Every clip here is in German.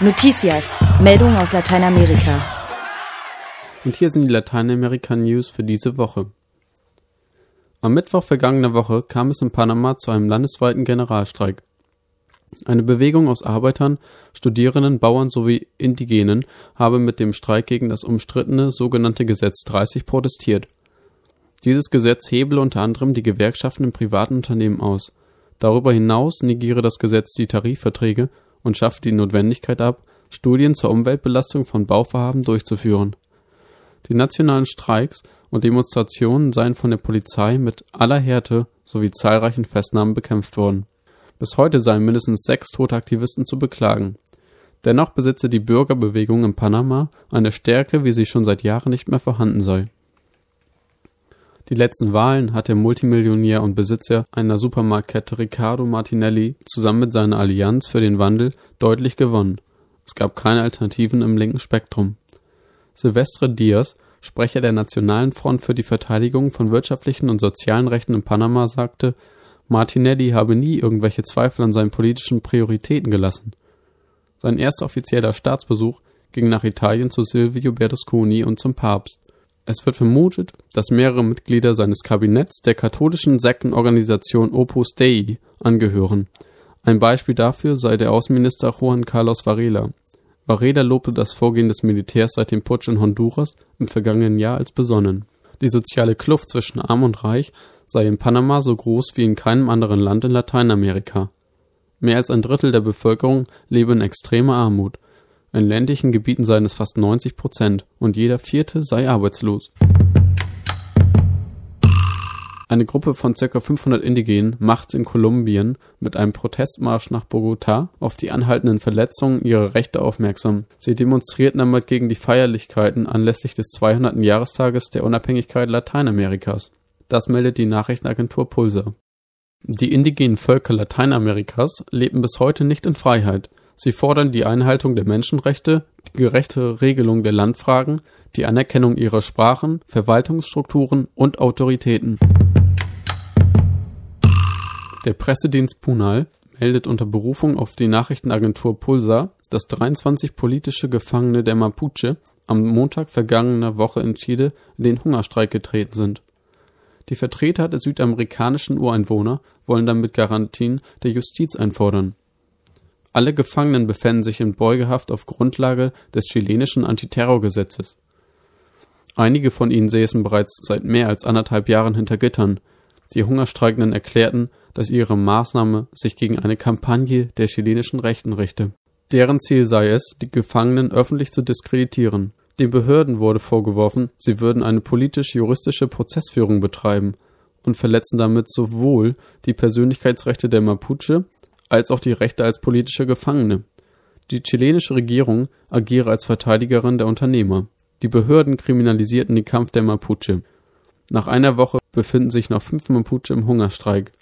Noticias, Meldungen aus Lateinamerika. Und hier sind die Lateinamerika News für diese Woche. Am Mittwoch vergangener Woche kam es in Panama zu einem landesweiten Generalstreik. Eine Bewegung aus Arbeitern, Studierenden, Bauern sowie Indigenen habe mit dem Streik gegen das umstrittene sogenannte Gesetz 30 protestiert. Dieses Gesetz hebele unter anderem die Gewerkschaften in privaten Unternehmen aus. Darüber hinaus negiere das Gesetz die Tarifverträge und schaffe die Notwendigkeit ab, Studien zur Umweltbelastung von Bauvorhaben durchzuführen. Die nationalen Streiks und Demonstrationen seien von der Polizei mit aller Härte sowie zahlreichen Festnahmen bekämpft worden. Bis heute seien mindestens sechs tote Aktivisten zu beklagen. Dennoch besitze die Bürgerbewegung in Panama eine Stärke, wie sie schon seit Jahren nicht mehr vorhanden sei. Die letzten Wahlen hat der Multimillionär und Besitzer einer Supermarktkette Riccardo Martinelli zusammen mit seiner Allianz für den Wandel deutlich gewonnen. Es gab keine Alternativen im linken Spektrum. Silvestre Diaz, Sprecher der Nationalen Front für die Verteidigung von wirtschaftlichen und sozialen Rechten in Panama, sagte, Martinelli habe nie irgendwelche Zweifel an seinen politischen Prioritäten gelassen. Sein erster offizieller Staatsbesuch ging nach Italien zu Silvio Berlusconi und zum Papst. Es wird vermutet, dass mehrere Mitglieder seines Kabinetts der katholischen Sektenorganisation Opus Dei angehören. Ein Beispiel dafür sei der Außenminister Juan Carlos Varela. Varela lobte das Vorgehen des Militärs seit dem Putsch in Honduras im vergangenen Jahr als besonnen. Die soziale Kluft zwischen Arm und Reich sei in Panama so groß wie in keinem anderen Land in Lateinamerika. Mehr als ein Drittel der Bevölkerung lebe in extremer Armut. In ländlichen Gebieten seien es fast 90 Prozent und jeder Vierte sei arbeitslos. Eine Gruppe von ca. 500 Indigenen macht in Kolumbien mit einem Protestmarsch nach Bogotá auf die anhaltenden Verletzungen ihrer Rechte aufmerksam. Sie demonstrierten damit gegen die Feierlichkeiten anlässlich des 200. Jahrestages der Unabhängigkeit Lateinamerikas. Das meldet die Nachrichtenagentur Pulsar. Die indigenen Völker Lateinamerikas leben bis heute nicht in Freiheit. Sie fordern die Einhaltung der Menschenrechte, die gerechte Regelung der Landfragen, die Anerkennung ihrer Sprachen, Verwaltungsstrukturen und Autoritäten. Der Pressedienst Punal meldet unter Berufung auf die Nachrichtenagentur Pulsar, dass 23 politische Gefangene der Mapuche am Montag vergangener Woche in Chile in den Hungerstreik getreten sind. Die Vertreter der südamerikanischen Ureinwohner wollen damit Garantien der Justiz einfordern. Alle Gefangenen befänden sich in Beugehaft auf Grundlage des chilenischen Antiterrorgesetzes. Einige von ihnen säßen bereits seit mehr als anderthalb Jahren hinter Gittern. Die Hungerstreikenden erklärten, dass ihre Maßnahme sich gegen eine Kampagne der chilenischen Rechten richte. Deren Ziel sei es, die Gefangenen öffentlich zu diskreditieren. Den Behörden wurde vorgeworfen, sie würden eine politisch-juristische Prozessführung betreiben und verletzen damit sowohl die Persönlichkeitsrechte der Mapuche als auch die Rechte als politische Gefangene. Die chilenische Regierung agiere als Verteidigerin der Unternehmer. Die Behörden kriminalisierten den Kampf der Mapuche. Nach einer Woche befinden sich noch fünf Mapuche im Hungerstreik.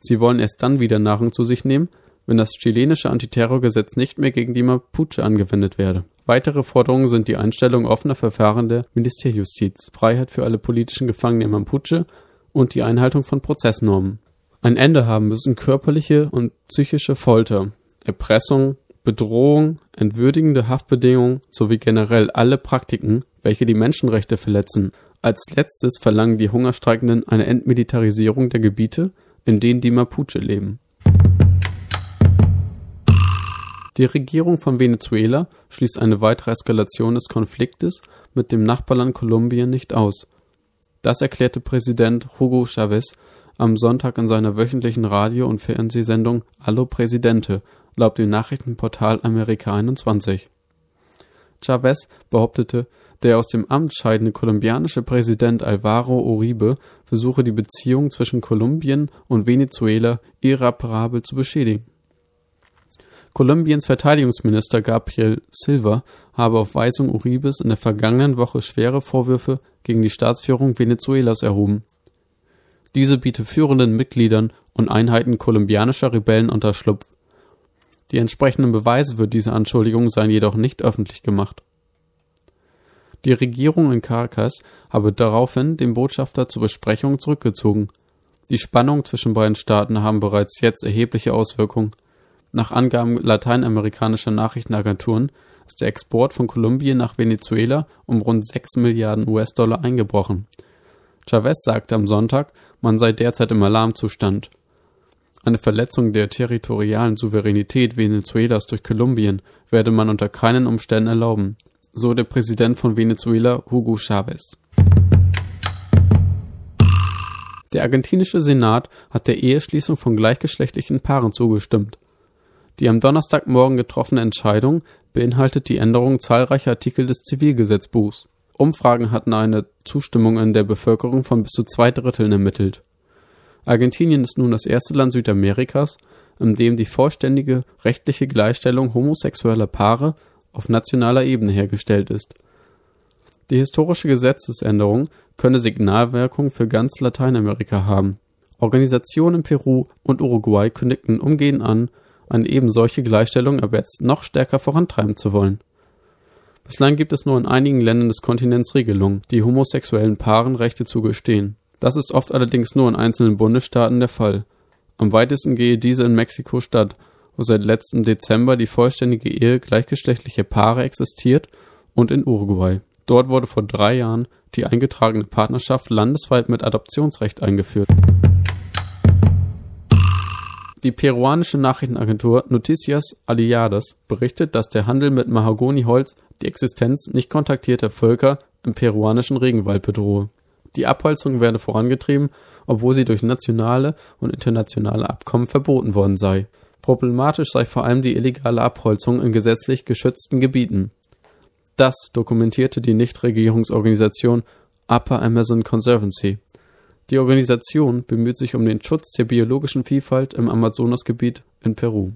Sie wollen erst dann wieder Nahrung zu sich nehmen, wenn das chilenische Antiterrorgesetz nicht mehr gegen die Mapuche angewendet werde. Weitere Forderungen sind die Einstellung offener Verfahren der Militärjustiz, Freiheit für alle politischen Gefangenen im Mapuche und die Einhaltung von Prozessnormen. Ein Ende haben müssen körperliche und psychische Folter, Erpressung, Bedrohung, entwürdigende Haftbedingungen sowie generell alle Praktiken, welche die Menschenrechte verletzen. Als letztes verlangen die Hungerstreikenden eine Entmilitarisierung der Gebiete, in denen die Mapuche leben. Die Regierung von Venezuela schließt eine weitere Eskalation des Konfliktes mit dem Nachbarland Kolumbien nicht aus. Das erklärte Präsident Hugo Chavez am Sonntag in seiner wöchentlichen Radio- und Fernsehsendung Allo Presidente, laut dem Nachrichtenportal Amerika 21. Chavez behauptete, der aus dem Amt scheidende kolumbianische Präsident Alvaro Uribe versuche die Beziehungen zwischen Kolumbien und Venezuela irreparabel zu beschädigen. Kolumbiens Verteidigungsminister Gabriel Silva habe auf Weisung Uribes in der vergangenen Woche schwere Vorwürfe gegen die Staatsführung Venezuelas erhoben. Diese biete führenden Mitgliedern und Einheiten kolumbianischer Rebellen Unterschlupf. Die entsprechenden Beweise für diese Anschuldigungen seien jedoch nicht öffentlich gemacht. Die Regierung in Caracas habe daraufhin den Botschafter zur Besprechung zurückgezogen. Die Spannungen zwischen beiden Staaten haben bereits jetzt erhebliche Auswirkungen. Nach Angaben lateinamerikanischer Nachrichtenagenturen ist der Export von Kolumbien nach Venezuela um rund 6 Milliarden US-Dollar eingebrochen. Chavez sagte am Sonntag, man sei derzeit im Alarmzustand. Eine Verletzung der territorialen Souveränität Venezuelas durch Kolumbien werde man unter keinen Umständen erlauben, so der Präsident von Venezuela Hugo Chavez. Der argentinische Senat hat der Eheschließung von gleichgeschlechtlichen Paaren zugestimmt. Die am Donnerstagmorgen getroffene Entscheidung beinhaltet die Änderung zahlreicher Artikel des Zivilgesetzbuchs. Umfragen hatten eine Zustimmung in der Bevölkerung von bis zu zwei Dritteln ermittelt. Argentinien ist nun das erste Land Südamerikas, in dem die vollständige rechtliche Gleichstellung homosexueller Paare auf nationaler Ebene hergestellt ist. Die historische Gesetzesänderung könne Signalwirkung für ganz Lateinamerika haben. Organisationen in Peru und Uruguay kündigten umgehend an, eine eben solche Gleichstellung aber jetzt noch stärker vorantreiben zu wollen. Bislang gibt es nur in einigen Ländern des Kontinents Regelungen, die homosexuellen Paaren Rechte zugestehen. Das ist oft allerdings nur in einzelnen Bundesstaaten der Fall. Am weitesten gehe diese in Mexiko-Stadt, wo seit letztem Dezember die vollständige Ehe gleichgeschlechtlicher Paare existiert, und in Uruguay. Dort wurde vor drei Jahren die eingetragene Partnerschaft landesweit mit Adoptionsrecht eingeführt. Die peruanische Nachrichtenagentur Noticias Aliadas berichtet, dass der Handel mit Mahagoniholz die Existenz nicht kontaktierter Völker im peruanischen Regenwald bedrohe. Die Abholzung werde vorangetrieben, obwohl sie durch nationale und internationale Abkommen verboten worden sei. Problematisch sei vor allem die illegale Abholzung in gesetzlich geschützten Gebieten. Das dokumentierte die Nichtregierungsorganisation Upper Amazon Conservancy. Die Organisation bemüht sich um den Schutz der biologischen Vielfalt im Amazonasgebiet in Peru.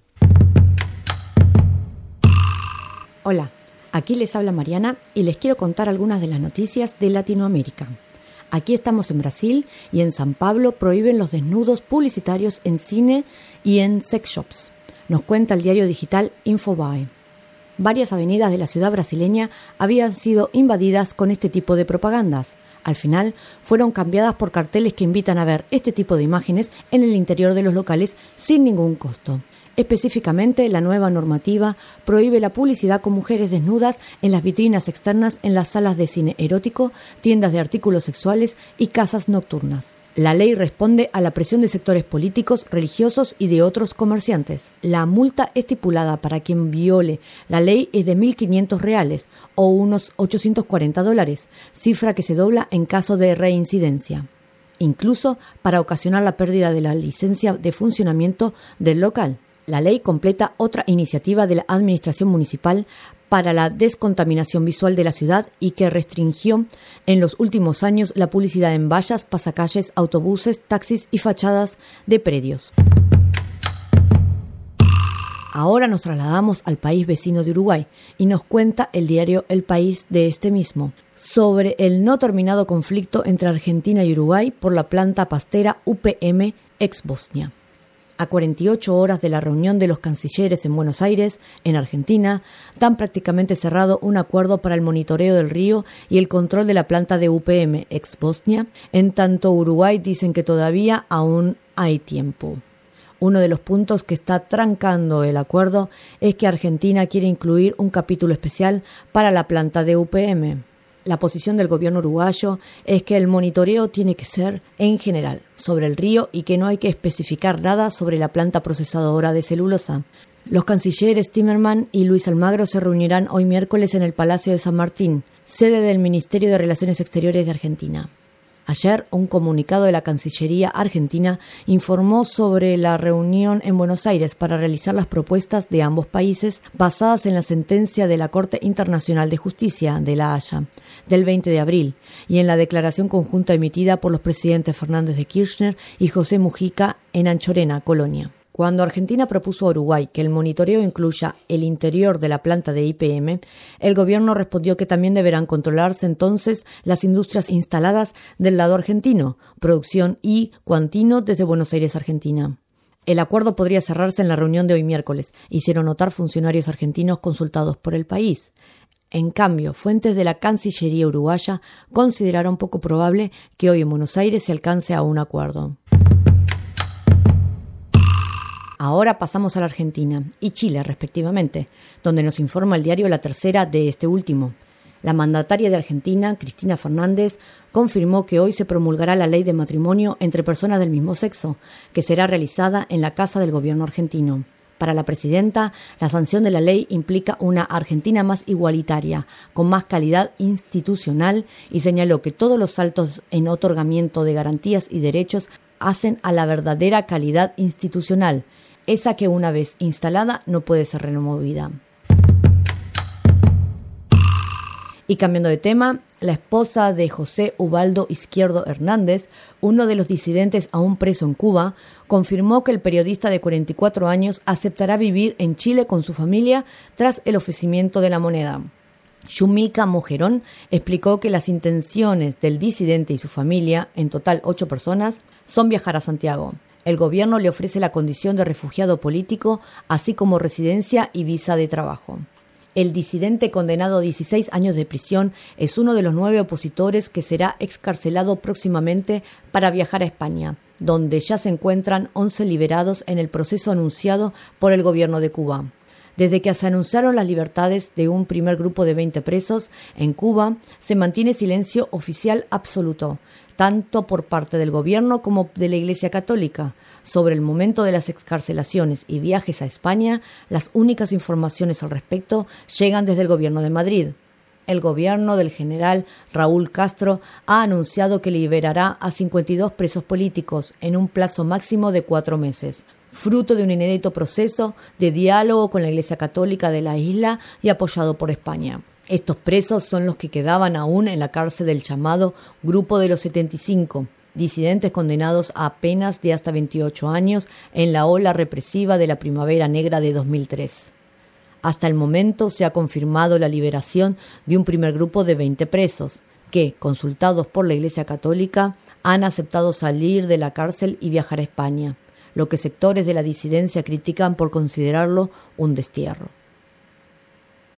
Hola, aquí les habla Mariana y les quiero contar algunas de las noticias de Latinoamérica. Aquí estamos en Brasil y en San Pablo prohíben los desnudos publicitarios en cine y en sex shops. Nos cuenta el diario digital Infobae. Varias avenidas de la ciudad brasileña habían sido invadidas con este tipo de propagandas. Al final fueron cambiadas por carteles que invitan a ver este tipo de imágenes en el interior de los locales sin ningún costo. Específicamente, la nueva normativa prohíbe la publicidad con mujeres desnudas en las vitrinas externas en las salas de cine erótico, tiendas de artículos sexuales y casas nocturnas. La ley responde a la presión de sectores políticos, religiosos y de otros comerciantes. La multa estipulada para quien viole la ley es de 1.500 reales o unos 840 dólares, cifra que se dobla en caso de reincidencia, incluso para ocasionar la pérdida de la licencia de funcionamiento del local. La ley completa otra iniciativa de la Administración Municipal para la descontaminación visual de la ciudad y que restringió en los últimos años la publicidad en vallas, pasacalles, autobuses, taxis y fachadas de predios. Ahora nos trasladamos al país vecino de Uruguay y nos cuenta el diario El País de este mismo sobre el no terminado conflicto entre Argentina y Uruguay por la planta pastera UPM ex Bosnia a 48 horas de la reunión de los cancilleres en Buenos Aires, en Argentina, dan prácticamente cerrado un acuerdo para el monitoreo del río y el control de la planta de UPM ex Bosnia, en tanto Uruguay dicen que todavía aún hay tiempo. Uno de los puntos que está trancando el acuerdo es que Argentina quiere incluir un capítulo especial para la planta de UPM. La posición del gobierno uruguayo es que el monitoreo tiene que ser en general sobre el río y que no hay que especificar nada sobre la planta procesadora de celulosa. Los cancilleres Timerman y Luis Almagro se reunirán hoy miércoles en el Palacio de San Martín, sede del Ministerio de Relaciones Exteriores de Argentina. Ayer, un comunicado de la Cancillería argentina informó sobre la reunión en Buenos Aires para realizar las propuestas de ambos países basadas en la sentencia de la Corte Internacional de Justicia de La Haya del 20 de abril y en la declaración conjunta emitida por los presidentes Fernández de Kirchner y José Mujica en Anchorena, Colonia. Cuando Argentina propuso a Uruguay que el monitoreo incluya el interior de la planta de IPM, el gobierno respondió que también deberán controlarse entonces las industrias instaladas del lado argentino, producción y Cuantino desde Buenos Aires, Argentina. El acuerdo podría cerrarse en la reunión de hoy miércoles, hicieron notar funcionarios argentinos consultados por el país. En cambio, fuentes de la Cancillería uruguaya consideraron poco probable que hoy en Buenos Aires se alcance a un acuerdo. Ahora pasamos a la Argentina y Chile, respectivamente, donde nos informa el diario La Tercera de este último. La mandataria de Argentina, Cristina Fernández, confirmó que hoy se promulgará la ley de matrimonio entre personas del mismo sexo, que será realizada en la Casa del Gobierno argentino. Para la presidenta, la sanción de la ley implica una Argentina más igualitaria, con más calidad institucional y señaló que todos los saltos en otorgamiento de garantías y derechos hacen a la verdadera calidad institucional, esa que una vez instalada no puede ser removida. Y cambiando de tema, la esposa de José Ubaldo Izquierdo Hernández, uno de los disidentes aún preso en Cuba, confirmó que el periodista de 44 años aceptará vivir en Chile con su familia tras el ofrecimiento de la moneda. Yumilka Mojerón explicó que las intenciones del disidente y su familia, en total ocho personas, son viajar a Santiago. El gobierno le ofrece la condición de refugiado político, así como residencia y visa de trabajo. El disidente condenado a 16 años de prisión es uno de los nueve opositores que será excarcelado próximamente para viajar a España, donde ya se encuentran 11 liberados en el proceso anunciado por el gobierno de Cuba. Desde que se anunciaron las libertades de un primer grupo de 20 presos en Cuba, se mantiene silencio oficial absoluto, tanto por parte del gobierno como de la Iglesia Católica, sobre el momento de las excarcelaciones y viajes a España, las únicas informaciones al respecto llegan desde el gobierno de Madrid. El gobierno del general Raúl Castro ha anunciado que liberará a 52 presos políticos en un plazo máximo de cuatro meses, fruto de un inédito proceso de diálogo con la Iglesia Católica de la isla y apoyado por España. Estos presos son los que quedaban aún en la cárcel del llamado Grupo de los 75, disidentes condenados a penas de hasta 28 años en la ola represiva de la Primavera Negra de 2003. Hasta el momento se ha confirmado la liberación de un primer grupo de 20 presos, que, consultados por la Iglesia Católica, han aceptado salir de la cárcel y viajar a España, lo que sectores de la disidencia critican por considerarlo un destierro.